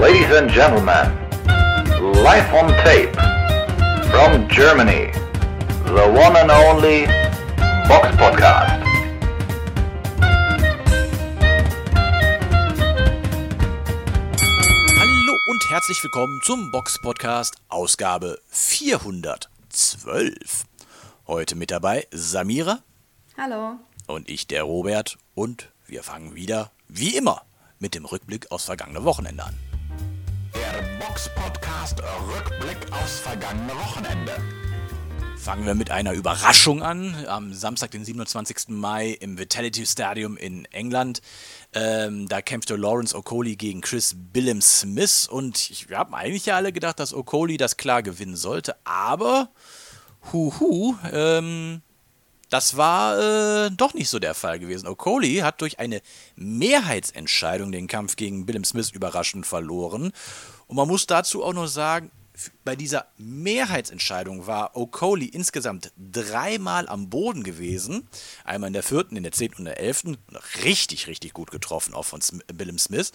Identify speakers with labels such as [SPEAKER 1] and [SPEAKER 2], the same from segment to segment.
[SPEAKER 1] Ladies and gentlemen, live on tape from Germany, the one and only Box Podcast.
[SPEAKER 2] Hallo und herzlich willkommen zum Box Podcast Ausgabe 412. Heute mit dabei Samira
[SPEAKER 3] Hallo.
[SPEAKER 2] und ich, der Robert. Und wir fangen wieder, wie immer, mit dem Rückblick aufs vergangene Wochenende an.
[SPEAKER 4] Der Box Podcast Rückblick aufs vergangene Wochenende.
[SPEAKER 2] Fangen wir mit einer Überraschung an. Am Samstag, den 27. Mai im Vitality Stadium in England. Ähm, da kämpfte Lawrence Okoli gegen Chris Billum Smith. Und ich, wir haben eigentlich ja alle gedacht, dass Okoli das klar gewinnen sollte. Aber, huhu, ähm, das war äh, doch nicht so der Fall gewesen. Okoli hat durch eine Mehrheitsentscheidung den Kampf gegen Billum Smith überraschend verloren. Und man muss dazu auch noch sagen, bei dieser Mehrheitsentscheidung war Okoli insgesamt dreimal am Boden gewesen. Einmal in der vierten, in der zehnten und der elften. Richtig, richtig gut getroffen, auch von Sm Billum Smith.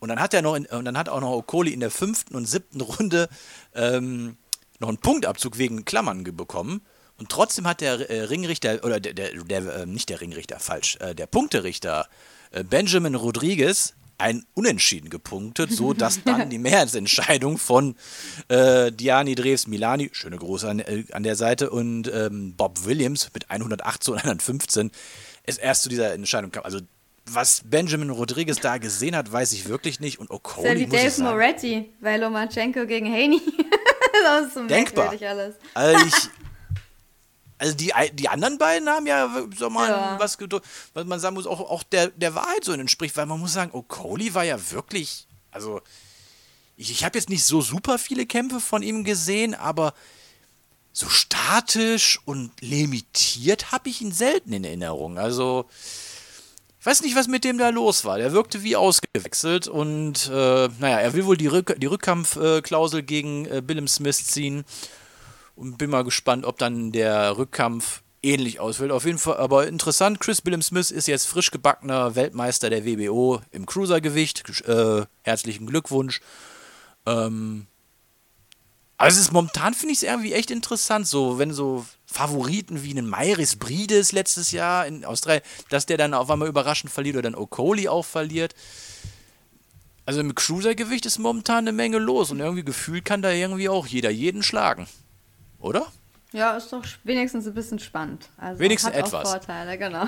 [SPEAKER 2] Und dann hat er noch in, und dann hat auch noch Okoli in der fünften und siebten Runde ähm, noch einen Punktabzug wegen Klammern bekommen. Und trotzdem hat der äh, Ringrichter, oder der, der, der äh, nicht der Ringrichter, falsch, äh, der Punkterichter äh, Benjamin Rodriguez ein Unentschieden gepunktet, so dass dann die Mehrheitsentscheidung von äh, Diani Dreves Milani, schöne Grüße an, äh, an der Seite, und ähm, Bob Williams mit 108 zu 115 es erst zu dieser Entscheidung kam. Also was Benjamin Rodriguez da gesehen hat, weiß ich wirklich nicht. Und
[SPEAKER 3] Ist ja wie
[SPEAKER 2] muss ich
[SPEAKER 3] Dave Moretti bei Lomachenko gegen Haney. das ist so
[SPEAKER 2] Denkbar.
[SPEAKER 3] alles.
[SPEAKER 2] Also, ich, also die, die anderen beiden haben ja, sag mal,
[SPEAKER 3] Ja.
[SPEAKER 2] was, gedo- was man sagen muss, auch, auch der, der Wahrheit so entspricht, weil man muss sagen, Okoli war ja wirklich, also ich, ich habe jetzt nicht so super viele Kämpfe von ihm gesehen, aber so statisch und limitiert habe ich ihn selten in Erinnerung. Also ich weiß nicht, was mit dem da los war. Der wirkte wie ausgewechselt und äh, naja, er will wohl die, Rück die Rückkampfklausel gegen äh, Billum Smith ziehen. Und bin mal gespannt, ob dann der Rückkampf ähnlich ausfällt. Auf jeden Fall, aber interessant, Chris Billum Smith ist jetzt frisch gebackener Weltmeister der WBO im Cruisergewicht. Äh, herzlichen Glückwunsch. Ähm, also es ist momentan finde ich es irgendwie echt interessant, so wenn so Favoriten wie einen Mairis Brides letztes Jahr in Australien, dass der dann auf einmal überraschend verliert oder dann Okoli auch verliert. Also im Cruisergewicht ist momentan eine Menge los und irgendwie gefühlt kann da irgendwie auch jeder jeden schlagen. Oder?
[SPEAKER 3] Ja, ist doch wenigstens ein bisschen spannend. Also
[SPEAKER 2] Wenigstens
[SPEAKER 3] hat
[SPEAKER 2] etwas.
[SPEAKER 3] Auch Vorteile, genau.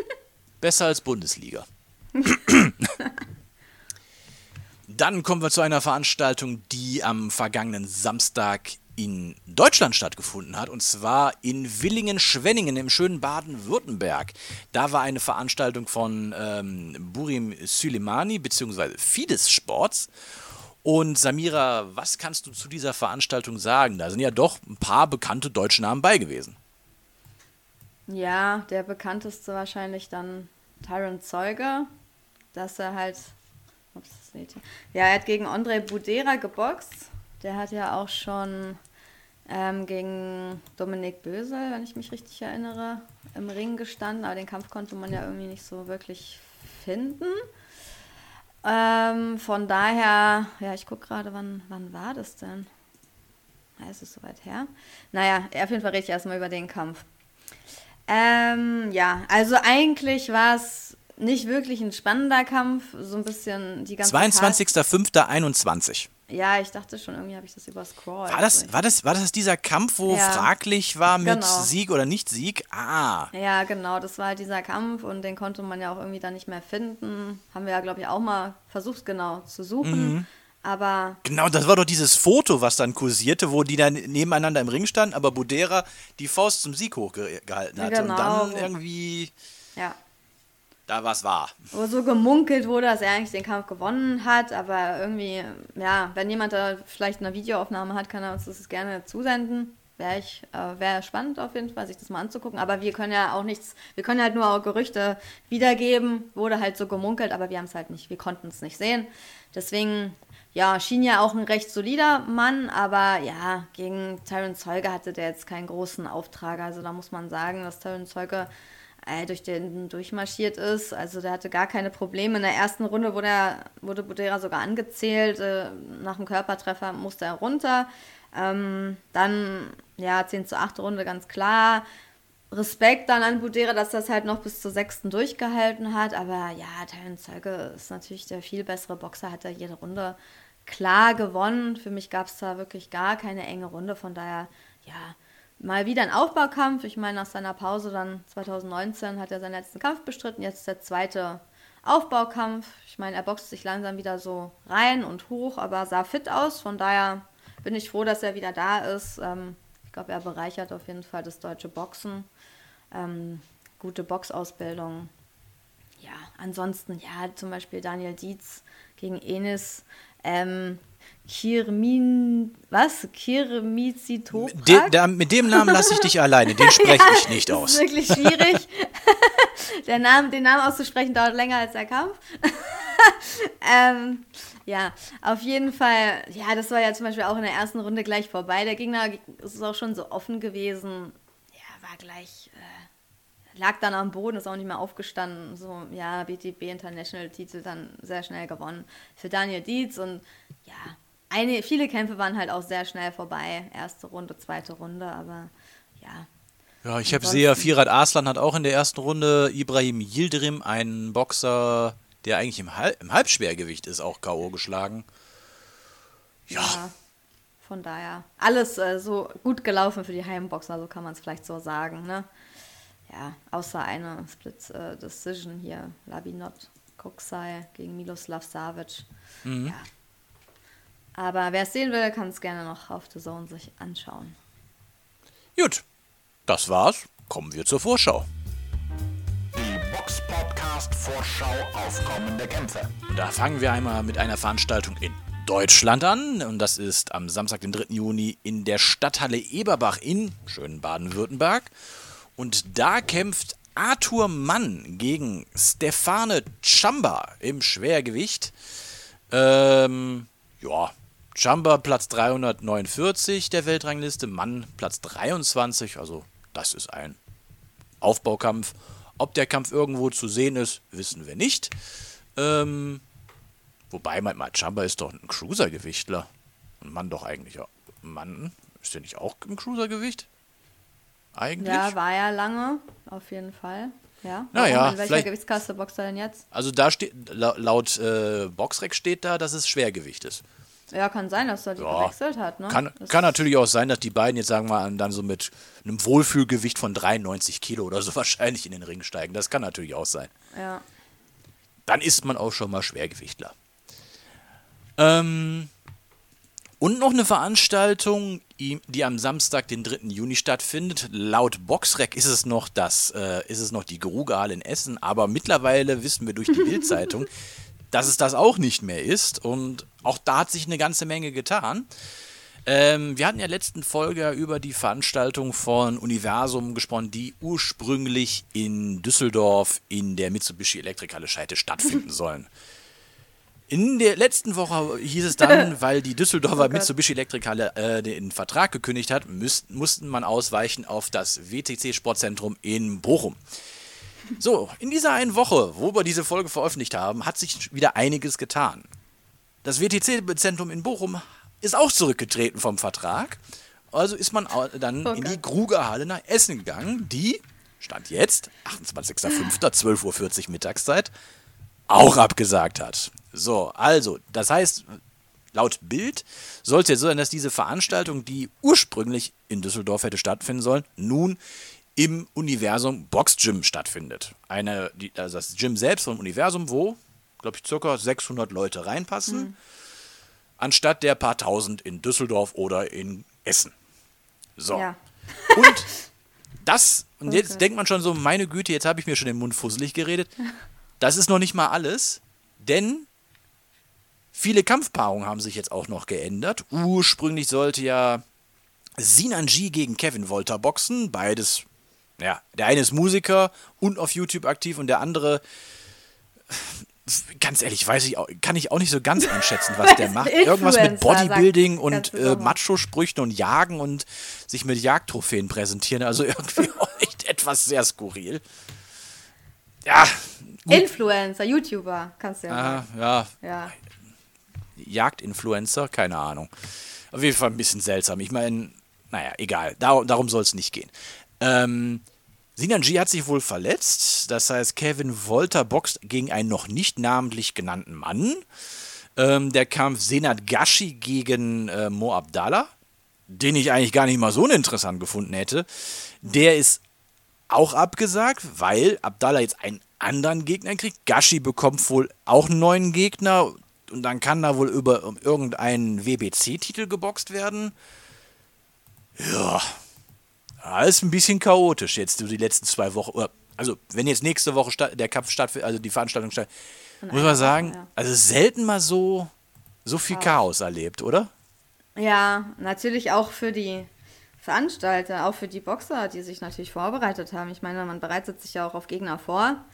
[SPEAKER 2] Besser als Bundesliga. Dann kommen wir zu einer Veranstaltung, die am vergangenen Samstag in Deutschland stattgefunden hat, und zwar in Willingen-Schwenningen im schönen Baden-Württemberg. Da war eine Veranstaltung von ähm, Burim Süleimani bzw. Fides Sports. Und Samira, was kannst du zu dieser Veranstaltung sagen? Da sind ja doch ein paar bekannte deutsche Namen bei gewesen.
[SPEAKER 3] ja, der bekannteste wahrscheinlich dann Tyron Zeuger, dass er halt. Ups, das seht ihr. Ja, er hat gegen Andrei Budera geboxt. Der hat ja auch schon ähm, gegen Dominik Bösel, wenn ich mich richtig erinnere, im Ring gestanden. Aber den Kampf konnte man ja irgendwie nicht so wirklich finden. Ähm, von daher, ja, ich gucke gerade, wann, wann war das denn? Ja, ist es soweit her? Naja, auf jeden Fall rede ich erstmal über den Kampf. Ähm, ja, also eigentlich war es nicht wirklich ein spannender Kampf, so ein bisschen die ganze Karte-
[SPEAKER 2] 22.05.21.
[SPEAKER 3] Ja, ich dachte schon, irgendwie habe ich das überscrollt.
[SPEAKER 2] War das, war, das, war das dieser Kampf, wo
[SPEAKER 3] Ja.
[SPEAKER 2] fraglich war mit
[SPEAKER 3] Genau.
[SPEAKER 2] Sieg oder nicht Sieg? Ah,
[SPEAKER 3] Ja, genau, das war halt dieser Kampf und den konnte man ja auch irgendwie dann nicht mehr finden. Haben wir ja, glaube ich, auch mal versucht, genau zu suchen.
[SPEAKER 2] Mhm.
[SPEAKER 3] Aber
[SPEAKER 2] genau, das war doch dieses Foto, was dann kursierte, wo die dann nebeneinander im Ring standen, aber Budera die Faust zum Sieg hochgehalten hatte. Und
[SPEAKER 3] Genau.
[SPEAKER 2] dann irgendwie,
[SPEAKER 3] ja,
[SPEAKER 2] da war es
[SPEAKER 3] wo so gemunkelt wurde, dass er eigentlich den Kampf gewonnen hat, aber irgendwie, ja, wenn jemand da vielleicht eine Videoaufnahme hat, kann er uns das gerne zusenden. Wäre ich, äh, wäre spannend auf jeden Fall, sich das mal anzugucken. Aber wir können ja auch nichts, wir können halt nur auch Gerüchte wiedergeben, wurde halt so gemunkelt, aber wir haben es halt nicht, wir konnten es nicht sehen. Deswegen, ja, schien ja auch ein recht solider Mann, aber ja, gegen Tyron Zeuge hatte der jetzt keinen großen Auftrag. Also da muss man sagen, dass Tyron Zeuge durch den durchmarschiert ist. Also der hatte gar keine Probleme. In der ersten Runde wurde, er, wurde Budera sogar angezählt. Äh, nach dem Körpertreffer musste er runter. Ähm, dann, ja, 10 zu 8 Runde, ganz klar. Respekt dann an Budera, dass das halt noch bis zur sechsten durchgehalten hat. Aber ja, Tyron Zeuge ist natürlich der viel bessere Boxer, hat er jede Runde klar gewonnen. Für mich gab es da wirklich gar keine enge Runde. Von daher, ja, mal wieder ein Aufbaukampf. Ich meine, nach seiner Pause dann 2019 hat er seinen letzten Kampf bestritten. Jetzt der zweite Aufbaukampf. Ich meine, er boxt sich langsam wieder so rein und hoch, aber sah fit aus. Von daher bin ich froh, dass er wieder da ist. Ähm, ich glaube, er bereichert auf jeden Fall das deutsche Boxen. Ähm, gute Boxausbildung. Ja, ansonsten, ja, zum Beispiel Daniel Dietz gegen Enis. Ähm, Kirmin, was? Kirmizitoprak?
[SPEAKER 2] De, da, mit dem Namen lasse ich dich alleine, den spreche
[SPEAKER 3] Ja,
[SPEAKER 2] ich nicht
[SPEAKER 3] das
[SPEAKER 2] aus.
[SPEAKER 3] ist wirklich schwierig. der Name, den Namen auszusprechen dauert länger als der Kampf. ähm, ja, auf jeden Fall. Ja, das war ja zum Beispiel auch in der ersten Runde gleich vorbei. Der Gegner ist auch schon so offen gewesen. Ja, war gleich. Äh, lag dann am Boden, ist auch nicht mehr aufgestanden. So, ja, BTB International Titel dann sehr schnell gewonnen für Daniel Dietz. Und ja, eine, viele Kämpfe waren halt auch sehr schnell vorbei. Erste Runde, zweite Runde, aber ja.
[SPEAKER 2] Ja, ich habe sehe, Firat Arslan hat auch in der ersten Runde Ibrahim Yildirim, einen Boxer, der eigentlich im, Halb, im Halbschwergewicht ist, auch K.O. geschlagen. Ja,
[SPEAKER 3] Ja, von daher alles äh, so gut gelaufen für die Heimboxer, so kann man es vielleicht so sagen. Ne? Ja, außer eine Split äh, Decision hier, Labinot Koksai gegen Miloslav Savic. Ja. Aber wer es sehen will, kann es gerne noch auf The Zone sich anschauen.
[SPEAKER 2] gut. Das war's. Kommen wir zur Vorschau.
[SPEAKER 4] Die Box Podcast Vorschau auf kommende Kämpfe.
[SPEAKER 2] Und Da fangen wir einmal mit einer Veranstaltung in Deutschland an. Und das ist am Samstag, den 3. Juni, in der Stadthalle Eberbach in schönen Baden-Württemberg. Und da kämpft Arthur Mann gegen Stefane Chamba im Schwergewicht. Ähm, ja, Chamba Platz 349 der Weltrangliste, Mann Platz 23. Also, das ist ein Aufbaukampf. Ob der Kampf irgendwo zu sehen ist, wissen wir nicht. Ähm, wobei, mein mal, Chamba ist doch ein Cruisergewichtler. Und Mann doch eigentlich auch. Mann, ist der nicht auch im Cruisergewicht? Eigentlich?
[SPEAKER 3] Ja, war ja lange, auf jeden Fall. Ja.
[SPEAKER 2] Naja,
[SPEAKER 3] in welcher
[SPEAKER 2] vielleicht-
[SPEAKER 3] Gewichtskasse boxt er denn jetzt?
[SPEAKER 2] Also da steht, la- laut äh, Boxrec steht da, dass es Schwergewicht ist.
[SPEAKER 3] Ja, kann sein, dass er die
[SPEAKER 2] Ja,
[SPEAKER 3] gewechselt hat. Ne?
[SPEAKER 2] Kann,
[SPEAKER 3] Das
[SPEAKER 2] kann natürlich auch sein, dass die beiden jetzt, sagen wir mal, dann so mit einem Wohlfühlgewicht von 93 Kilo oder so wahrscheinlich in den Ring steigen. Das kann natürlich auch sein.
[SPEAKER 3] Ja.
[SPEAKER 2] Dann ist man auch schon mal Schwergewichtler. Ähm, und noch eine Veranstaltung, die am Samstag, den 3. Juni stattfindet. Laut Boxrec ist es noch das, äh, ist es noch die Grugal in Essen, aber mittlerweile wissen wir durch die Bildzeitung, dass es das auch nicht mehr ist. Und auch da hat sich eine ganze Menge getan. Ähm, wir hatten ja letzten Folge über die Veranstaltung von Universum gesprochen, die ursprünglich in Düsseldorf in der Mitsubishi Elektrikhalle Scheite stattfinden sollen. In der letzten Woche hieß es dann, weil die Düsseldorfer
[SPEAKER 3] Gott.
[SPEAKER 2] Mitsubishi Elektrikhalle äh, den Vertrag gekündigt hat, müsst, mussten man ausweichen auf das WTC Sportzentrum in Bochum. So, in dieser einen Woche, wo wir diese Folge veröffentlicht haben, hat sich wieder einiges getan. Das WTC-Zentrum in Bochum ist auch zurückgetreten vom Vertrag. Also ist man dann
[SPEAKER 3] Oh
[SPEAKER 2] in die. Grugerhalle nach Essen gegangen, die, stand jetzt, 28.05., 12.40 Uhr Mittagszeit, auch abgesagt hat. So, also, das heißt, laut Bild sollte es so sein, dass diese Veranstaltung, die ursprünglich in Düsseldorf hätte stattfinden sollen, nun im Universum Box Gym stattfindet. Eine, die, also das Gym selbst vom Universum, wo, glaube ich, circa 600 Leute reinpassen, anstatt der paar tausend in Düsseldorf oder in Essen. So.
[SPEAKER 3] Ja.
[SPEAKER 2] Und das, und jetzt
[SPEAKER 3] Okay.
[SPEAKER 2] denkt man schon so, meine Güte, jetzt habe ich mir schon den Mund fusselig geredet. Das ist noch nicht mal alles, denn viele Kampfpaarungen haben sich jetzt auch noch geändert. Ursprünglich sollte ja Sinan G gegen Kevin Wolter boxen, beides, ja, der eine ist Musiker und auf YouTube aktiv und der andere, ganz ehrlich, weiß ich auch, kann ich auch nicht so ganz einschätzen, was der macht. Irgendwas mit Bodybuilding und äh. Macho-Sprüchen und Jagen und sich mit Jagdtrophäen präsentieren. Also irgendwie auch echt etwas sehr skurril. Ja,
[SPEAKER 3] Influencer, YouTuber, kannst du ja
[SPEAKER 2] ah,
[SPEAKER 3] sagen.
[SPEAKER 2] ja,
[SPEAKER 3] Ja.
[SPEAKER 2] Jagdinfluencer, keine Ahnung. Auf jeden Fall ein bisschen seltsam. Ich meine, naja, egal. Dar darum soll es nicht gehen. Ähm, Sinan G hat sich wohl verletzt. Das heißt, Kevin Wolter boxt gegen einen noch nicht namentlich genannten Mann. Ähm, der Kampf Senat Gashi gegen äh, Mo Abdallah, den ich eigentlich gar nicht mal so uninteressant gefunden hätte, der ist auch abgesagt, weil Abdallah jetzt einen anderen Gegner kriegt. Gashi bekommt wohl auch einen neuen Gegner und dann kann da wohl über um irgendeinen WBC-Titel geboxt werden. Ja, alles ein bisschen chaotisch jetzt die letzten zwei Wochen. Also, wenn jetzt nächste Woche der Kampf stattfindet, also die Veranstaltung stattfindet, muss man sagen,
[SPEAKER 3] ja.
[SPEAKER 2] also selten mal so, so viel Chaos erlebt, oder?
[SPEAKER 3] Ja, natürlich auch für die Veranstalter, auch für die Boxer, die sich natürlich vorbereitet haben. Ich meine, man bereitet sich ja auch auf Gegner vor.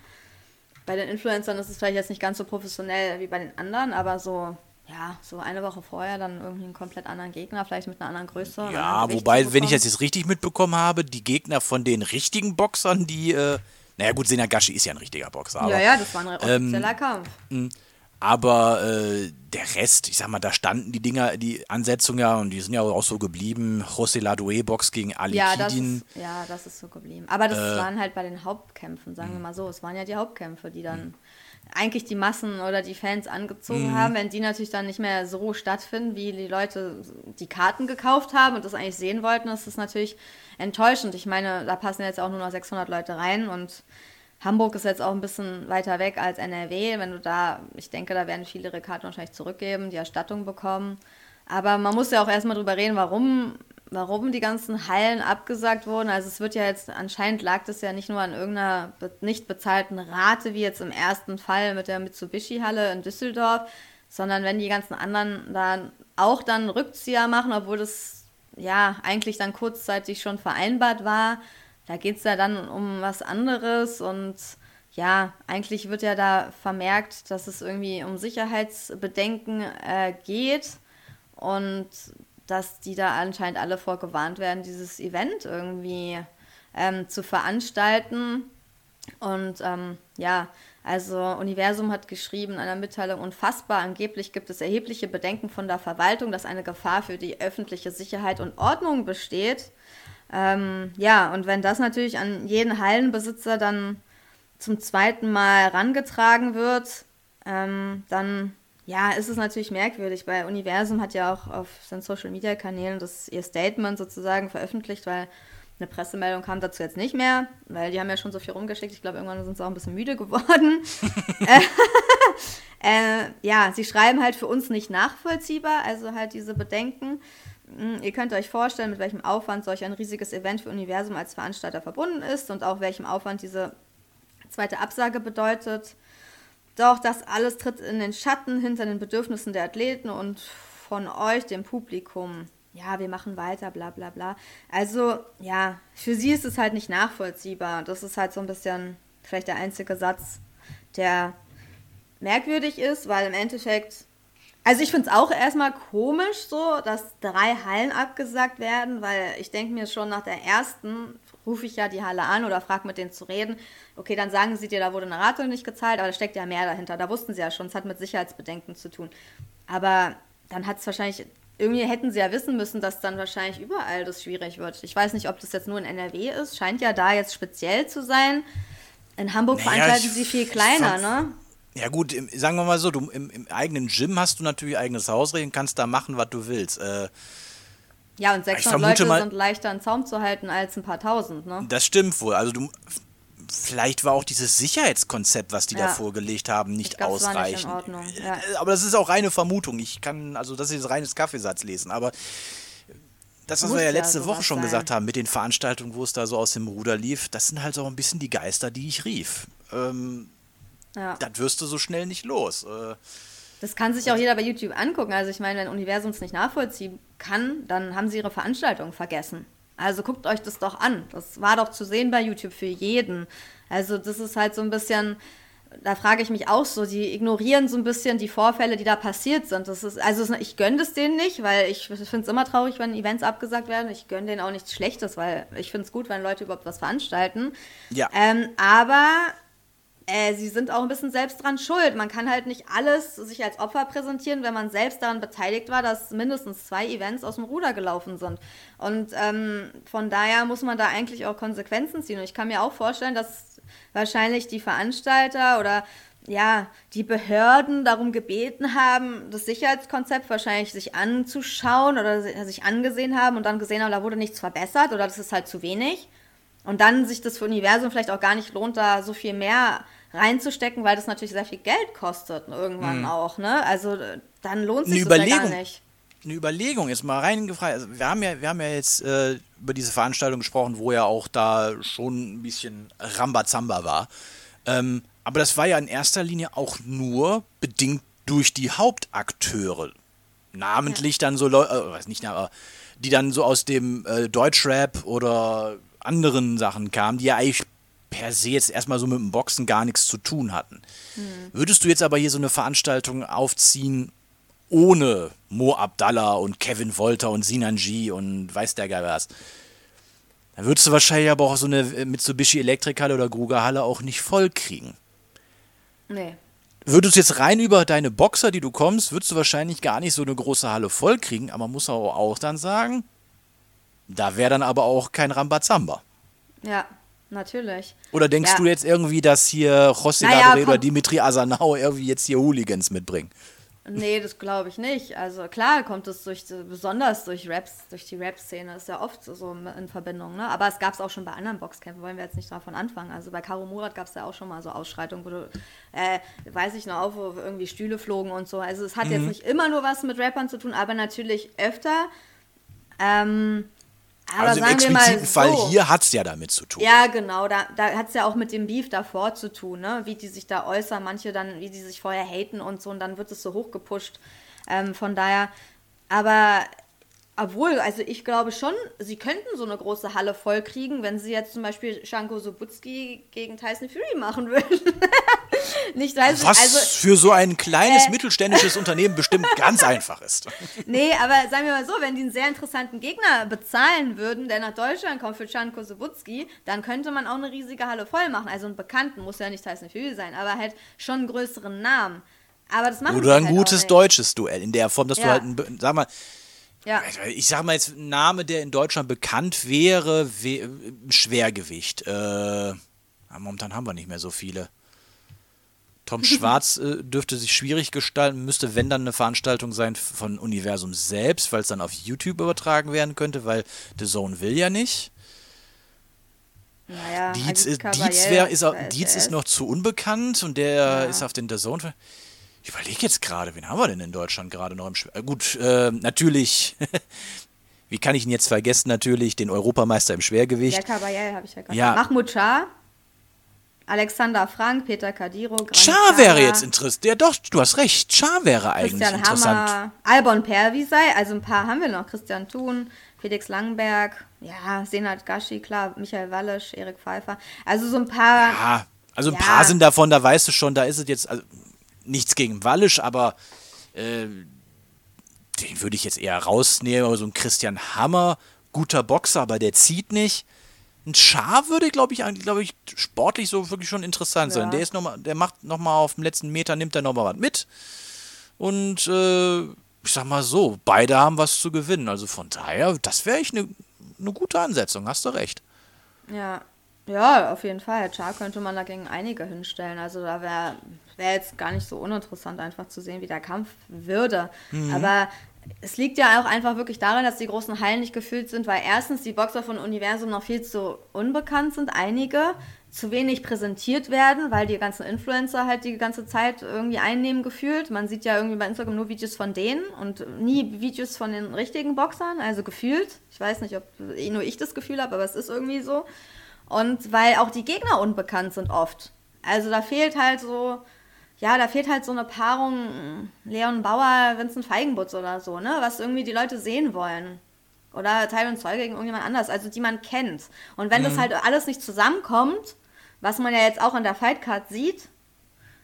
[SPEAKER 3] Bei den Influencern ist es vielleicht jetzt nicht ganz so professionell wie bei den anderen, aber so, ja, so eine Woche vorher dann irgendwie einen komplett anderen Gegner, vielleicht mit einer anderen Größe.
[SPEAKER 2] Ja, wobei, wenn ich das jetzt richtig mitbekommen habe, die Gegner von den richtigen Boxern, die, äh, naja gut, Senagashi ist ja ein richtiger Boxer, aber,
[SPEAKER 3] Ja, ja, das war ein
[SPEAKER 2] ähm,
[SPEAKER 3] offizieller Kampf.
[SPEAKER 2] Aber äh, der Rest, ich sag mal, da standen die Dinger, die Ansetzungen ja, und die sind ja auch so geblieben. José Ladoe Box gegen Ali
[SPEAKER 3] Ja das,
[SPEAKER 2] Kidin.
[SPEAKER 3] ist, ja, das ist so geblieben. Aber das
[SPEAKER 2] Äh,
[SPEAKER 3] waren halt bei den Hauptkämpfen, sagen wir
[SPEAKER 2] hm.
[SPEAKER 3] mal so. Es waren ja die Hauptkämpfe, die dann eigentlich die Massen oder die Fans angezogen
[SPEAKER 2] Hm.
[SPEAKER 3] haben. Wenn die natürlich dann nicht mehr so stattfinden, wie die Leute die Karten gekauft haben und das eigentlich sehen wollten, ist das natürlich enttäuschend. Ich meine, da passen jetzt auch nur noch 600 Leute rein und Hamburg ist jetzt auch ein bisschen weiter weg als NRW. Wenn du da, ich denke, da werden viele ihre Karten wahrscheinlich zurückgeben, die Erstattung bekommen. Aber man muss ja auch erstmal drüber reden, warum, warum die ganzen Hallen abgesagt wurden. Also es wird ja jetzt, anscheinend lag das ja nicht nur an irgendeiner nicht bezahlten Rate, wie jetzt im ersten Fall mit der Mitsubishi-Halle in Düsseldorf, sondern wenn die ganzen anderen da auch dann Rückzieher machen, obwohl das ja eigentlich dann kurzzeitig schon vereinbart war. Da geht es ja dann um was anderes und ja, eigentlich wird ja da vermerkt, dass es irgendwie um Sicherheitsbedenken äh, geht und dass die da anscheinend alle vorgewarnt werden, dieses Event irgendwie ähm, zu veranstalten. Und ähm, ja, also Universum hat geschrieben in einer Mitteilung, unfassbar, angeblich gibt es erhebliche Bedenken von der Verwaltung, dass eine Gefahr für die öffentliche Sicherheit und Ordnung besteht. Ähm, ja, und wenn das natürlich an jeden Hallenbesitzer dann zum zweiten Mal herangetragen wird, ähm, dann ja, ist es natürlich merkwürdig. Bei Universum hat ja auch auf seinen Social Media Kanälen das ihr Statement sozusagen veröffentlicht, weil eine Pressemeldung kam dazu jetzt nicht mehr, weil die haben ja schon so viel rumgeschickt. Ich glaube, irgendwann sind sie auch ein bisschen müde geworden. äh, ja, sie schreiben halt für uns nicht nachvollziehbar, also halt diese Bedenken. Mm, Ihr könnt euch vorstellen, mit welchem Aufwand solch ein riesiges Event für Universum als Veranstalter verbunden ist und auch welchem Aufwand diese zweite Absage bedeutet. Doch das alles tritt in den Schatten hinter den Bedürfnissen der Athleten und von euch, dem Publikum. Ja, wir machen weiter, bla bla bla. Also, ja, für sie ist es halt nicht nachvollziehbar. Das ist halt so ein bisschen vielleicht der einzige Satz, der merkwürdig ist, weil im Endeffekt also ich finde es auch erstmal komisch so, dass drei Hallen abgesagt werden, weil ich denke mir schon nach der ersten rufe ich ja die Halle an oder frage mit denen zu reden. Okay, dann sagen sie dir, da wurde eine Rate nicht gezahlt, aber da steckt ja mehr dahinter. Da wussten sie ja schon, es hat mit Sicherheitsbedenken zu tun. Aber dann hat es wahrscheinlich, irgendwie hätten sie ja wissen müssen, dass dann wahrscheinlich überall das schwierig wird. Ich weiß nicht, ob das jetzt nur in NRW ist, scheint ja da jetzt speziell zu sein. In Hamburg
[SPEAKER 2] Naja,
[SPEAKER 3] veranstalten
[SPEAKER 2] ich-
[SPEAKER 3] sie viel kleiner, ne?
[SPEAKER 2] Ja gut, im, sagen wir mal so, du, im, im eigenen Gym hast du natürlich eigenes Hausrecht und kannst da machen, was du willst. Äh,
[SPEAKER 3] Ja, und 600
[SPEAKER 2] vermute
[SPEAKER 3] Leute
[SPEAKER 2] mal-
[SPEAKER 3] sind leichter in Zaum zu halten als ein paar tausend, ne?
[SPEAKER 2] das stimmt wohl. Also du, vielleicht war auch dieses Sicherheitskonzept, was die da
[SPEAKER 3] Ja.
[SPEAKER 2] vorgelegt haben, nicht
[SPEAKER 3] Ich glaub, es war nicht in
[SPEAKER 2] ausreichend.
[SPEAKER 3] Ordnung, ja.
[SPEAKER 2] Äh, Aber das ist auch reine Vermutung. Ich kann, also das ist reines Kaffeesatz lesen. Aber das, was
[SPEAKER 3] Muss
[SPEAKER 2] wir ja
[SPEAKER 3] ja
[SPEAKER 2] letzte
[SPEAKER 3] sowas
[SPEAKER 2] Woche schon
[SPEAKER 3] sein.
[SPEAKER 2] gesagt haben, mit den Veranstaltungen, wo es da so aus dem Ruder lief, das sind halt so ein bisschen die Geister, die ich rief. Ähm,
[SPEAKER 3] Ja.
[SPEAKER 2] das wirst du so schnell nicht los. Äh,
[SPEAKER 3] Das kann sich auch jeder bei YouTube angucken. Also ich meine, wenn Universum es nicht nachvollziehen kann, dann haben sie ihre Veranstaltung vergessen. Also guckt euch das doch an. Das war doch zu sehen bei YouTube für jeden. Also das ist halt so ein bisschen, da frage ich mich auch so, die ignorieren so ein bisschen die Vorfälle, die da passiert sind. Das ist, also ich gönne es denen nicht, weil ich finde es immer traurig, wenn Events abgesagt werden. Ich gönne denen auch nichts Schlechtes, weil ich finde es gut, wenn Leute überhaupt was veranstalten.
[SPEAKER 2] Ja.
[SPEAKER 3] Ähm, aber äh, sie sind auch ein bisschen selbst dran schuld. Man kann halt nicht alles sich als Opfer präsentieren, wenn man selbst daran beteiligt war, dass mindestens zwei Events aus dem Ruder gelaufen sind. Und ähm, von daher muss man da eigentlich auch Konsequenzen ziehen. Und ich kann mir auch vorstellen, dass wahrscheinlich die Veranstalter oder ja, die Behörden darum gebeten haben, das Sicherheitskonzept wahrscheinlich sich anzuschauen oder sich angesehen haben und dann gesehen haben, da wurde nichts verbessert oder das ist halt zu wenig. Und dann sich das Universum vielleicht auch gar nicht lohnt, da so viel mehr reinzustecken, weil das natürlich sehr viel Geld kostet irgendwann mhm. auch, ne? Also dann lohnt sich das ja gar nicht.
[SPEAKER 2] Eine Überlegung, jetzt mal reingefragt. Also wir haben ja, wir haben ja jetzt äh, über diese Veranstaltung gesprochen, wo ja auch da schon ein bisschen Rambazamba war. Ähm, aber das war ja in erster Linie auch nur bedingt durch die Hauptakteure. Namentlich ja. dann so Leute, äh, weiß nicht, aber die dann so aus dem äh, Deutschrap oder anderen Sachen kamen, die ja eigentlich per se jetzt erstmal so mit dem Boxen gar nichts zu tun hatten. Hm. Würdest du jetzt aber hier so eine Veranstaltung aufziehen ohne Mo Abdallah und Kevin Wolter und Sinan G und weiß der Geil was? Dann würdest du wahrscheinlich aber auch so eine Mitsubishi Elektrikhalle oder Grugerhalle auch nicht voll kriegen.
[SPEAKER 3] Nee.
[SPEAKER 2] Würdest du jetzt rein über deine Boxer, die du kommst, würdest du wahrscheinlich gar nicht so eine große Halle voll kriegen, aber man muss auch, auch dann sagen, da wäre dann aber auch kein Rambazamba.
[SPEAKER 3] Ja, natürlich.
[SPEAKER 2] Oder denkst ja. du jetzt irgendwie, dass hier José naja, oder Dimitri Asanau irgendwie jetzt hier Hooligans mitbringen?
[SPEAKER 3] Nee, das glaube ich nicht. Also klar kommt es durch, besonders durch Raps, durch die Rap-Szene, ist ja oft so in Verbindung, ne? Aber es gab es auch schon bei anderen Boxkämpfen, wollen wir jetzt nicht davon anfangen. Also bei Karo Murat gab es ja auch schon mal so Ausschreitungen, wo du, äh, weiß ich noch, auch, wo irgendwie Stühle flogen und so. Also es hat mhm. jetzt nicht immer nur was mit Rappern zu tun, aber natürlich öfter. Ähm,
[SPEAKER 2] aber also im expliziten so, Fall hier hat es ja damit zu tun.
[SPEAKER 3] Ja, genau. Da, da hat es ja auch mit dem Beef davor zu tun, ne? wie die sich da äußern. Manche dann, wie die sich vorher haten und so. Und dann wird es so hochgepusht. Ähm, von daher, aber obwohl, also ich glaube schon, sie könnten so eine große Halle voll kriegen, wenn sie jetzt zum Beispiel Shanko Sobutski gegen Tyson Fury machen würden.
[SPEAKER 2] Nicht Tyson, Was also, für so ein kleines äh, mittelständisches Unternehmen bestimmt ganz einfach ist.
[SPEAKER 3] Nee, aber sagen wir mal so, wenn die einen sehr interessanten Gegner bezahlen würden, der nach Deutschland kommt für Shanko Sobutski, dann könnte man auch eine riesige Halle voll machen. Also einen Bekannten, muss ja nicht Tyson Fury sein, aber halt schon einen größeren Namen. Aber das machen
[SPEAKER 2] Oder
[SPEAKER 3] ein
[SPEAKER 2] halt gutes deutsches Duell in der Form, dass ja. du halt, ein, sag mal,
[SPEAKER 3] ja.
[SPEAKER 2] Ich sag mal jetzt ein Name, der in Deutschland bekannt wäre, we Schwergewicht. Äh, momentan haben wir nicht mehr so viele. Tom Schwarz äh, dürfte sich schwierig gestalten, müsste, wenn dann eine Veranstaltung sein von Universum selbst, weil es dann auf YouTube übertragen werden könnte, weil The Zone will ja nicht.
[SPEAKER 3] Naja,
[SPEAKER 2] Dietz, ist, Dietz, wär, ist, Dietz ist noch zu unbekannt und der ja. ist auf den The Zone. Ich überlege jetzt gerade, wen haben wir denn in Deutschland gerade noch im Schwer? Äh, gut, äh, natürlich. Wie kann ich ihn jetzt vergessen? Natürlich den Europameister im Schwergewicht.
[SPEAKER 3] Der Kabayel habe ich ja gerade. Ja. Mahmoud Shah, Alexander Frank, Peter Kadiro,
[SPEAKER 2] Shah wäre jetzt interessant. Ja, doch, du hast recht. Shah wäre eigentlich Christian interessant. Hammer,
[SPEAKER 3] Albon Pervisei, also ein paar haben wir noch. Christian Thun, Felix Langberg, ja, Senat Gashi, klar, Michael Wallisch, Erik Pfeiffer. Also so ein paar.
[SPEAKER 2] Ja, also ein ja. paar sind davon, da weißt du schon, da ist es jetzt. Also, nichts gegen Wallisch, aber äh, den würde ich jetzt eher rausnehmen. So ein Christian Hammer, guter Boxer, aber der zieht nicht. Ein Schar würde, glaube ich, glaub ich, sportlich so wirklich schon interessant ja. sein. Der ist noch mal, der macht nochmal auf dem letzten Meter, nimmt er nochmal was mit. Und äh, ich sag mal so, beide haben was zu gewinnen. Also von daher, das wäre echt eine ne gute Ansetzung, hast du recht.
[SPEAKER 3] Ja, ja, auf jeden Fall. Char könnte man dagegen einige hinstellen. Also da wäre wär jetzt gar nicht so uninteressant, einfach zu sehen, wie der Kampf würde. Mhm. Aber es liegt ja auch einfach wirklich daran, dass die großen Hallen nicht gefüllt sind, weil erstens die Boxer von Universum noch viel zu unbekannt sind, einige zu wenig präsentiert werden, weil die ganzen Influencer halt die ganze Zeit irgendwie einnehmen gefühlt. Man sieht ja irgendwie bei Instagram nur Videos von denen und nie Videos von den richtigen Boxern, also gefühlt. Ich weiß nicht, ob nur ich das Gefühl habe, aber es ist irgendwie so. Und weil auch die Gegner unbekannt sind oft. Also da fehlt halt so, ja, da fehlt halt so eine Paarung Leon Bauer, Vincent Feigenbutz oder so, ne? Was irgendwie die Leute sehen wollen. Oder Tyron Zoll gegen irgendjemand anders, also die man kennt. Und wenn mhm. das halt alles nicht zusammenkommt, was man ja jetzt auch an der Fightcard sieht,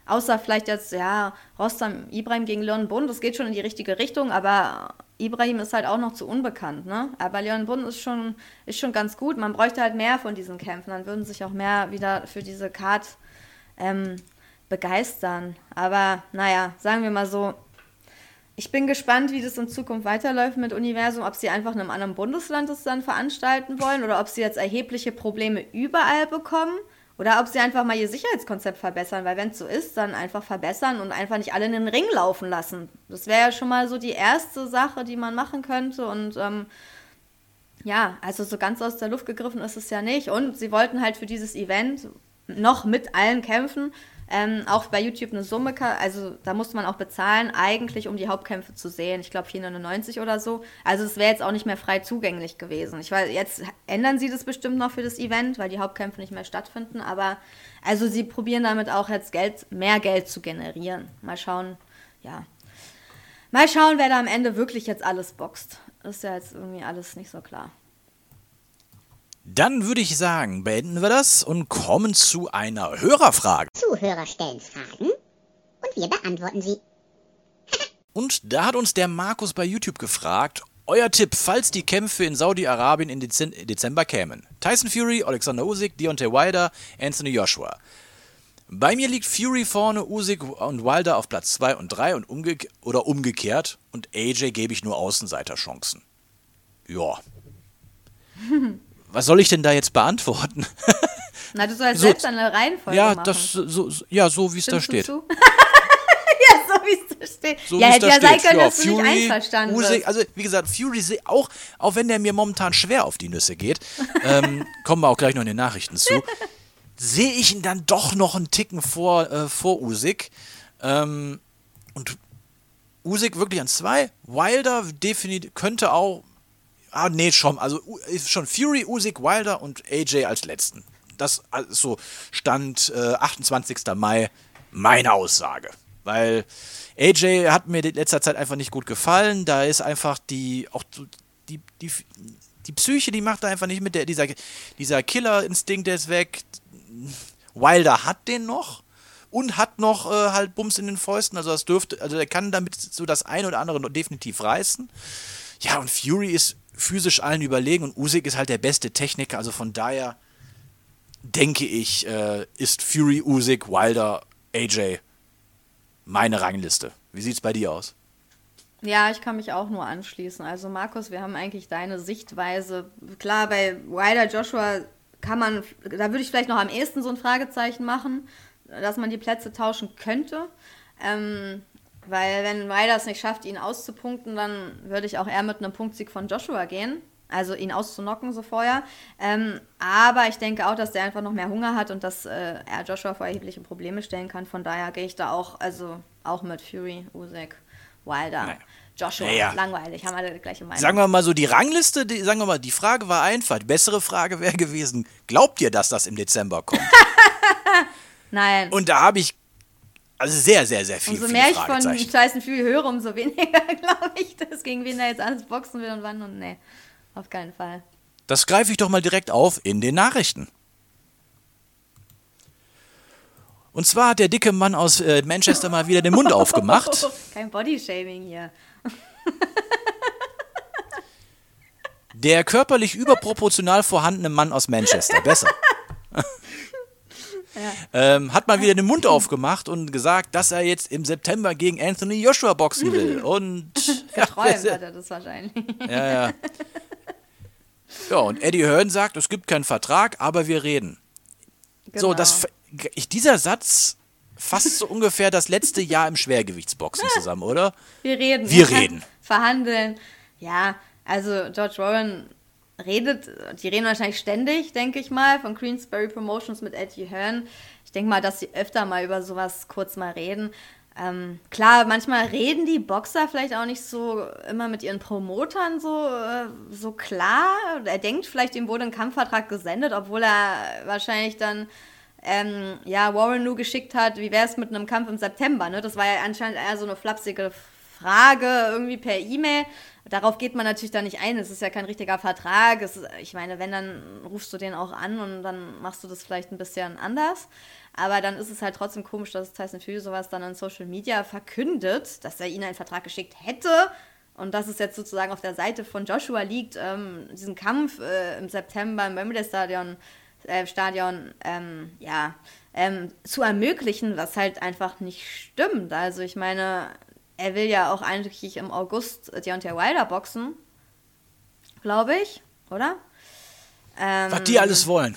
[SPEAKER 3] außer vielleicht jetzt, ja, Rostam Ibrahim gegen Leon Bund, das geht schon in die richtige Richtung, aber Ibrahim ist halt auch noch zu unbekannt, ne? Aber Leon Bund ist schon, ist schon ganz gut. Man bräuchte halt mehr von diesen Kämpfen. Dann würden sich auch mehr wieder für diese Card ähm, begeistern. Aber naja, sagen wir mal so, ich bin gespannt, wie das in Zukunft weiterläuft mit Universum, ob sie einfach in einem anderen Bundesland das dann veranstalten wollen oder ob sie jetzt erhebliche Probleme überall bekommen oder ob sie einfach mal ihr Sicherheitskonzept verbessern, weil wenn es so ist, dann einfach verbessern und einfach nicht alle in den Ring laufen lassen. Das wäre ja schon mal so die erste Sache, die man machen könnte und ähm, ja, also so ganz aus der Luft gegriffen ist es ja nicht. Und sie wollten halt für dieses Event noch mit allen kämpfen ähm, auch bei YouTube eine Summe, also da musste man auch bezahlen, eigentlich um die Hauptkämpfe zu sehen. Ich glaube 4,99 oder so. Also es wäre jetzt auch nicht mehr frei zugänglich gewesen. Ich weiß, jetzt ändern sie das bestimmt noch für das Event, weil die Hauptkämpfe nicht mehr stattfinden. Aber also sie probieren damit auch jetzt Geld, mehr Geld zu generieren. Mal schauen, ja. Mal schauen, wer da am Ende wirklich jetzt alles boxt. Ist ja jetzt irgendwie alles nicht so klar.
[SPEAKER 2] Dann würde ich sagen, beenden wir das und kommen zu einer Hörerfrage.
[SPEAKER 5] Zuhörer stellen Fragen und wir beantworten sie.
[SPEAKER 2] Und da hat uns der Markus bei YouTube gefragt, euer Tipp, falls die Kämpfe in Saudi-Arabien im Dezember kämen. Tyson Fury, Alexander Usyk, Deontay Wilder, Anthony Joshua. Bei mir liegt Fury vorne, Usyk und Wilder auf Platz 2 und 3 und umge oder umgekehrt und AJ gebe ich nur Außenseiterchancen. Ja. was soll ich denn da jetzt beantworten?
[SPEAKER 3] Na, du sollst so, selbst eine Reihenfolge
[SPEAKER 2] ja,
[SPEAKER 3] machen.
[SPEAKER 2] Das, so, ja, so wie es da steht.
[SPEAKER 3] ja, so wie es da steht.
[SPEAKER 2] So,
[SPEAKER 3] ja, hätte ja sein können,
[SPEAKER 2] ja,
[SPEAKER 3] dass
[SPEAKER 2] Fury,
[SPEAKER 3] du nicht einverstanden
[SPEAKER 2] Usyk, Also, wie gesagt, Fury, auch, auch wenn der mir momentan schwer auf die Nüsse geht, ähm, kommen wir auch gleich noch in den Nachrichten zu, sehe ich ihn dann doch noch einen Ticken vor, äh, vor Usyk. Ähm, und Usyk wirklich an zwei. Wilder definitiv könnte auch Ah, nee, schon. Also schon Fury, Usyk, Wilder und AJ als letzten. Das ist so Stand äh, 28. Mai meine Aussage. Weil AJ hat mir in letzter Zeit einfach nicht gut gefallen. Da ist einfach die, auch die, die, die Psyche, die macht da einfach nicht mit. Der, dieser dieser Killer-Instinkt, der ist weg. Wilder hat den noch und hat noch äh, halt Bums in den Fäusten. Also das dürfte, also er kann damit so das eine oder andere definitiv reißen. Ja, und Fury ist physisch allen überlegen und Usyk ist halt der beste Techniker, also von daher denke ich, äh, ist Fury, Usyk, Wilder, AJ meine Rangliste. Wie sieht es bei dir aus?
[SPEAKER 3] Ja, ich kann mich auch nur anschließen. Also Markus, wir haben eigentlich deine Sichtweise. Klar, bei Wilder Joshua kann man, da würde ich vielleicht noch am ehesten so ein Fragezeichen machen, dass man die Plätze tauschen könnte. Ähm, weil wenn Ryder es nicht schafft, ihn auszupunkten, dann würde ich auch eher mit einem Punktsieg von Joshua gehen. Also ihn auszunocken so vorher. Ähm, aber ich denke auch, dass der einfach noch mehr Hunger hat und dass äh, er Joshua vor erhebliche Probleme stellen kann. Von daher gehe ich da auch, also auch mit Fury, Usyk, Wilder. Naja. Joshua, naja. langweilig, haben alle die gleiche Meinung.
[SPEAKER 2] Sagen wir mal so, die Rangliste, die, sagen wir mal, die Frage war einfach. Die bessere Frage wäre gewesen, glaubt ihr, dass das im Dezember kommt?
[SPEAKER 3] Nein.
[SPEAKER 2] Und da habe ich also sehr, sehr, sehr viel.
[SPEAKER 3] Umso mehr ich von Tyson Fury höre, umso weniger glaube ich, dass gegen wen er jetzt alles boxen will und wann und nee, auf keinen Fall.
[SPEAKER 2] Das greife ich doch mal direkt auf in den Nachrichten. Und zwar hat der dicke Mann aus äh, Manchester mal wieder den Mund aufgemacht.
[SPEAKER 3] Kein Bodyshaming hier.
[SPEAKER 2] der körperlich überproportional vorhandene Mann aus Manchester. Besser. ähm, hat mal wieder den Mund aufgemacht und gesagt, dass er jetzt im September gegen Anthony Joshua boxen will. Und
[SPEAKER 3] Geträumt ja, hat er das wahrscheinlich.
[SPEAKER 2] Ja, ja. Ja, und Eddie Hearn sagt, es gibt keinen Vertrag, aber wir reden. Genau. So, das, dieser Satz fasst so ungefähr das letzte Jahr im Schwergewichtsboxen zusammen, oder?
[SPEAKER 3] Wir reden.
[SPEAKER 2] Wir reden.
[SPEAKER 3] Verhandeln. Ja, also George Warren redet, die reden wahrscheinlich ständig, denke ich mal, von Queensberry Promotions mit Eddie Hearn. Ich denke mal, dass sie öfter mal über sowas kurz mal reden. Ähm, klar, manchmal reden die Boxer vielleicht auch nicht so immer mit ihren Promotern so, äh, so klar. Er denkt vielleicht, ihm wurde ein Kampfvertrag gesendet, obwohl er wahrscheinlich dann ähm, ja, Warren nur geschickt hat, wie wäre es mit einem Kampf im September. Ne? Das war ja anscheinend eher so eine flapsige Frage irgendwie per E-Mail. Darauf geht man natürlich dann nicht ein. Es ist ja kein richtiger Vertrag. Ist, ich meine, wenn, dann rufst du den auch an und dann machst du das vielleicht ein bisschen anders. Aber dann ist es halt trotzdem komisch, dass Tyson Fury sowas dann in Social Media verkündet, dass er ihnen einen Vertrag geschickt hätte und dass es jetzt sozusagen auf der Seite von Joshua liegt, ähm, diesen Kampf äh, im September im Wembley Stadion, äh, Stadion ähm, ja, ähm, zu ermöglichen, was halt einfach nicht stimmt. Also ich meine, er will ja auch eigentlich im August Deontay Wilder boxen, glaube ich, oder? Ähm,
[SPEAKER 2] Was die alles wollen.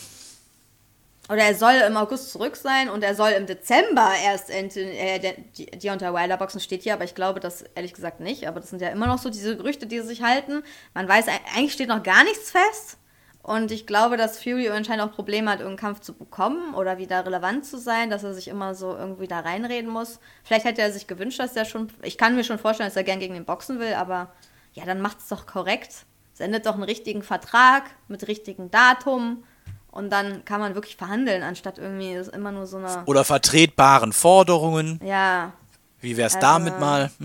[SPEAKER 3] oder er soll im August zurück sein und er soll im Dezember erst Anthony, äh, De- De- Deontay Wilder boxen, steht hier, aber ich glaube das ehrlich gesagt nicht. Aber das sind ja immer noch so diese Gerüchte, die sich halten. Man weiß, eigentlich steht noch gar nichts fest. Und ich glaube, dass Fury anscheinend auch Probleme hat, irgendeinen Kampf zu bekommen oder wieder relevant zu sein, dass er sich immer so irgendwie da reinreden muss. Vielleicht hätte er sich gewünscht, dass er schon. Ich kann mir schon vorstellen, dass er gern gegen den boxen will, aber ja, dann macht's doch korrekt. Sendet doch einen richtigen Vertrag mit richtigen Datum und dann kann man wirklich verhandeln, anstatt irgendwie ist immer nur so eine.
[SPEAKER 2] Oder vertretbaren Forderungen.
[SPEAKER 3] Ja,
[SPEAKER 2] Wie wär's
[SPEAKER 3] Also-
[SPEAKER 2] damit mal?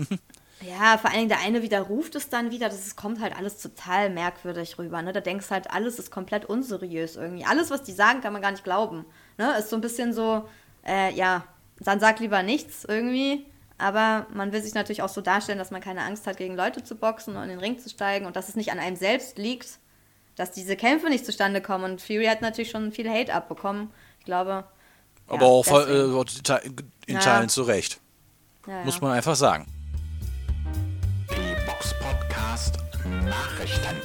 [SPEAKER 3] Ja, vor allen Dingen der eine widerruft es dann wieder. Das ist, kommt halt alles total merkwürdig rüber. Ne? Da denkst halt, alles ist komplett unseriös irgendwie. Alles, was die sagen, kann man gar nicht glauben. Ne? Ist so ein bisschen so, äh, ja, dann sag lieber nichts irgendwie. Aber man will sich natürlich auch so darstellen, dass man keine Angst hat, gegen Leute zu boxen und in den Ring zu steigen und dass es nicht an einem selbst liegt, dass diese Kämpfe nicht zustande kommen. Und Fury hat natürlich schon viel Hate abbekommen. Ich glaube.
[SPEAKER 2] Aber
[SPEAKER 3] ja,
[SPEAKER 2] auch
[SPEAKER 3] deswegen.
[SPEAKER 2] äh, in
[SPEAKER 3] Ja.
[SPEAKER 2] Teilen zu Recht.
[SPEAKER 3] Ja, ja.
[SPEAKER 2] Muss man einfach sagen.
[SPEAKER 4] Nachrichten.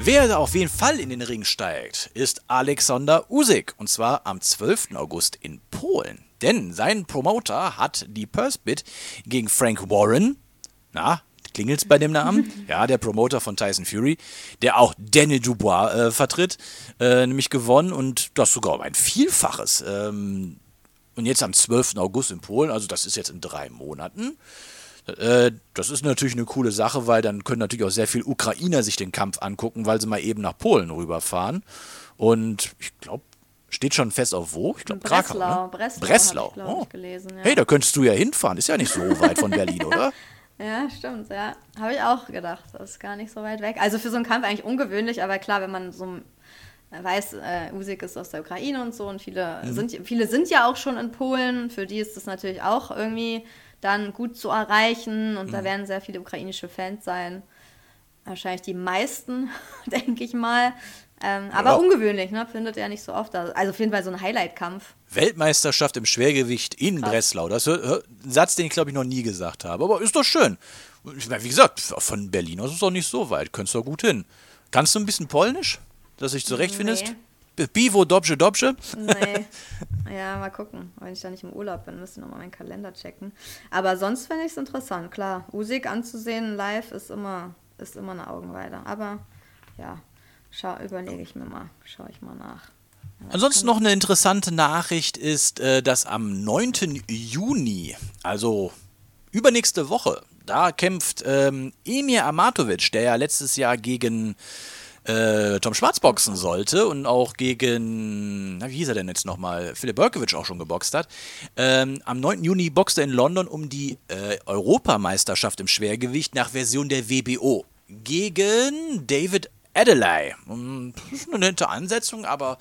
[SPEAKER 2] Wer da auf jeden Fall in den Ring steigt, ist Alexander Usyk. Und zwar am 12. August in Polen. Denn sein Promoter hat die Purse-Bid gegen Frank Warren, na, klingelt's bei dem Namen? ja, der Promoter von Tyson Fury, der auch Daniel Dubois äh, vertritt, äh, nämlich gewonnen und das sogar um ein Vielfaches. Ähm, und jetzt am 12. August in Polen, also das ist jetzt in drei Monaten. Äh, das ist natürlich eine coole Sache, weil dann können natürlich auch sehr viele Ukrainer sich den Kampf angucken, weil sie mal eben nach Polen rüberfahren. Und ich glaube, steht schon fest auf wo? Ich glaube Krakau.
[SPEAKER 3] Breslau,
[SPEAKER 2] Ne?
[SPEAKER 3] Breslau,
[SPEAKER 2] Breslau.
[SPEAKER 3] ich,
[SPEAKER 2] oh.
[SPEAKER 3] gelesen, ja.
[SPEAKER 2] Hey, da könntest du ja hinfahren. Ist ja nicht so weit von Berlin, oder?
[SPEAKER 3] Ja, stimmt, ja. Habe ich auch gedacht. Das ist gar nicht so weit weg. Also für so einen Kampf eigentlich ungewöhnlich, aber klar, wenn man so weiß, äh, Usyk ist aus der Ukraine und so und viele, sind, viele sind ja auch schon in Polen. Für die ist das natürlich auch irgendwie dann gut zu erreichen und da werden sehr viele ukrainische Fans sein. Wahrscheinlich die meisten, denke ich mal. Ähm, aber
[SPEAKER 2] Ja.
[SPEAKER 3] ungewöhnlich, ne? Findet er nicht so oft. Also auf jeden Fall so ein Highlight-Kampf.
[SPEAKER 2] Weltmeisterschaft im Schwergewicht in Breslau. Das ist ein Satz, den ich glaube ich noch nie gesagt habe. Aber ist doch schön. Wie gesagt, von Berlin aus ist es doch nicht so weit. Könntest du doch gut hin. Kannst du ein bisschen Polnisch, dass du dich zurechtfindest?
[SPEAKER 3] Nee.
[SPEAKER 2] Piwo, dobrze, dobrze.
[SPEAKER 3] Nee. ja, mal gucken. Wenn ich da nicht im Urlaub bin, müsste ich nochmal meinen Kalender checken. Aber sonst finde ich es interessant. Klar, Usyk anzusehen live ist immer, ist immer eine Augenweide. Aber ja, schau, überlege ich mir mal. Schaue ich mal nach.
[SPEAKER 2] Ansonsten noch eine interessante Nachricht ist, äh, dass am 9. Juni, also übernächste Woche, da kämpft ähm, Emir Amatovic, der ja letztes Jahr gegen äh, Tom Schwarz boxen sollte und auch gegen, na, wie hieß er denn jetzt nochmal, Philipp Berkovic auch schon geboxt hat. Ähm, am 9. Juni boxt er in London um die äh, Europameisterschaft im Schwergewicht nach Version der WBO gegen David Adelaide. Das ist eine nette Ansetzung, aber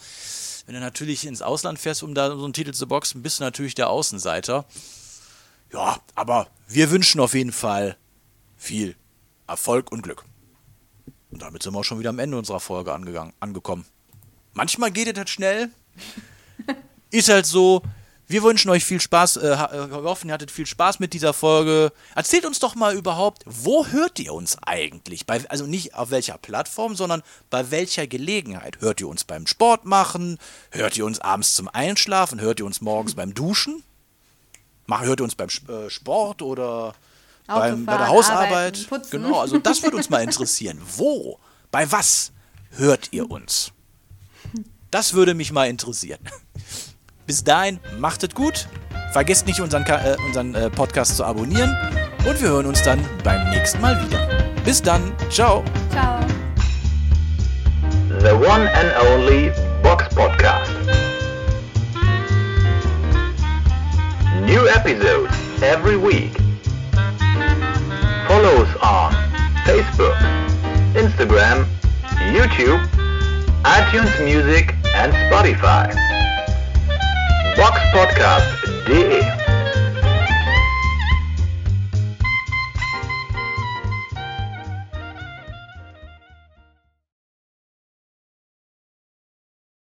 [SPEAKER 2] wenn du natürlich ins Ausland fährst, um da so einen Titel zu boxen, bist du natürlich der Außenseiter. Ja, aber wir wünschen auf jeden Fall viel Erfolg und Glück. Und damit sind wir auch schon wieder am Ende unserer Folge angegangen, angekommen. Manchmal geht es halt schnell. Ist halt so. Wir wünschen euch viel Spaß. Äh, äh, wir hoffen, ihr hattet viel Spaß mit dieser Folge. Erzählt uns doch mal überhaupt, wo hört ihr uns eigentlich? Bei, also nicht auf welcher Plattform, sondern bei welcher Gelegenheit? Hört ihr uns beim Sport machen? Hört ihr uns abends zum Einschlafen? Hört ihr uns morgens beim Duschen? Mach, hört ihr uns beim äh, Sport oder beim, bei der Hausarbeit?
[SPEAKER 3] arbeiten.
[SPEAKER 2] Genau, also das würde uns mal interessieren. Wo? Bei was hört ihr uns? Das würde mich mal interessieren. Bis dahin, macht es gut. Vergesst nicht, unseren, äh, unseren äh, Podcast zu abonnieren. Und wir hören uns dann beim nächsten Mal wieder. Bis dann. Ciao.
[SPEAKER 3] Ciao.
[SPEAKER 1] The one and only Box Podcast. New episodes every week. Follow us on Facebook, Instagram, YouTube, iTunes Music and Spotify. Box Podcast Boxpodcast.de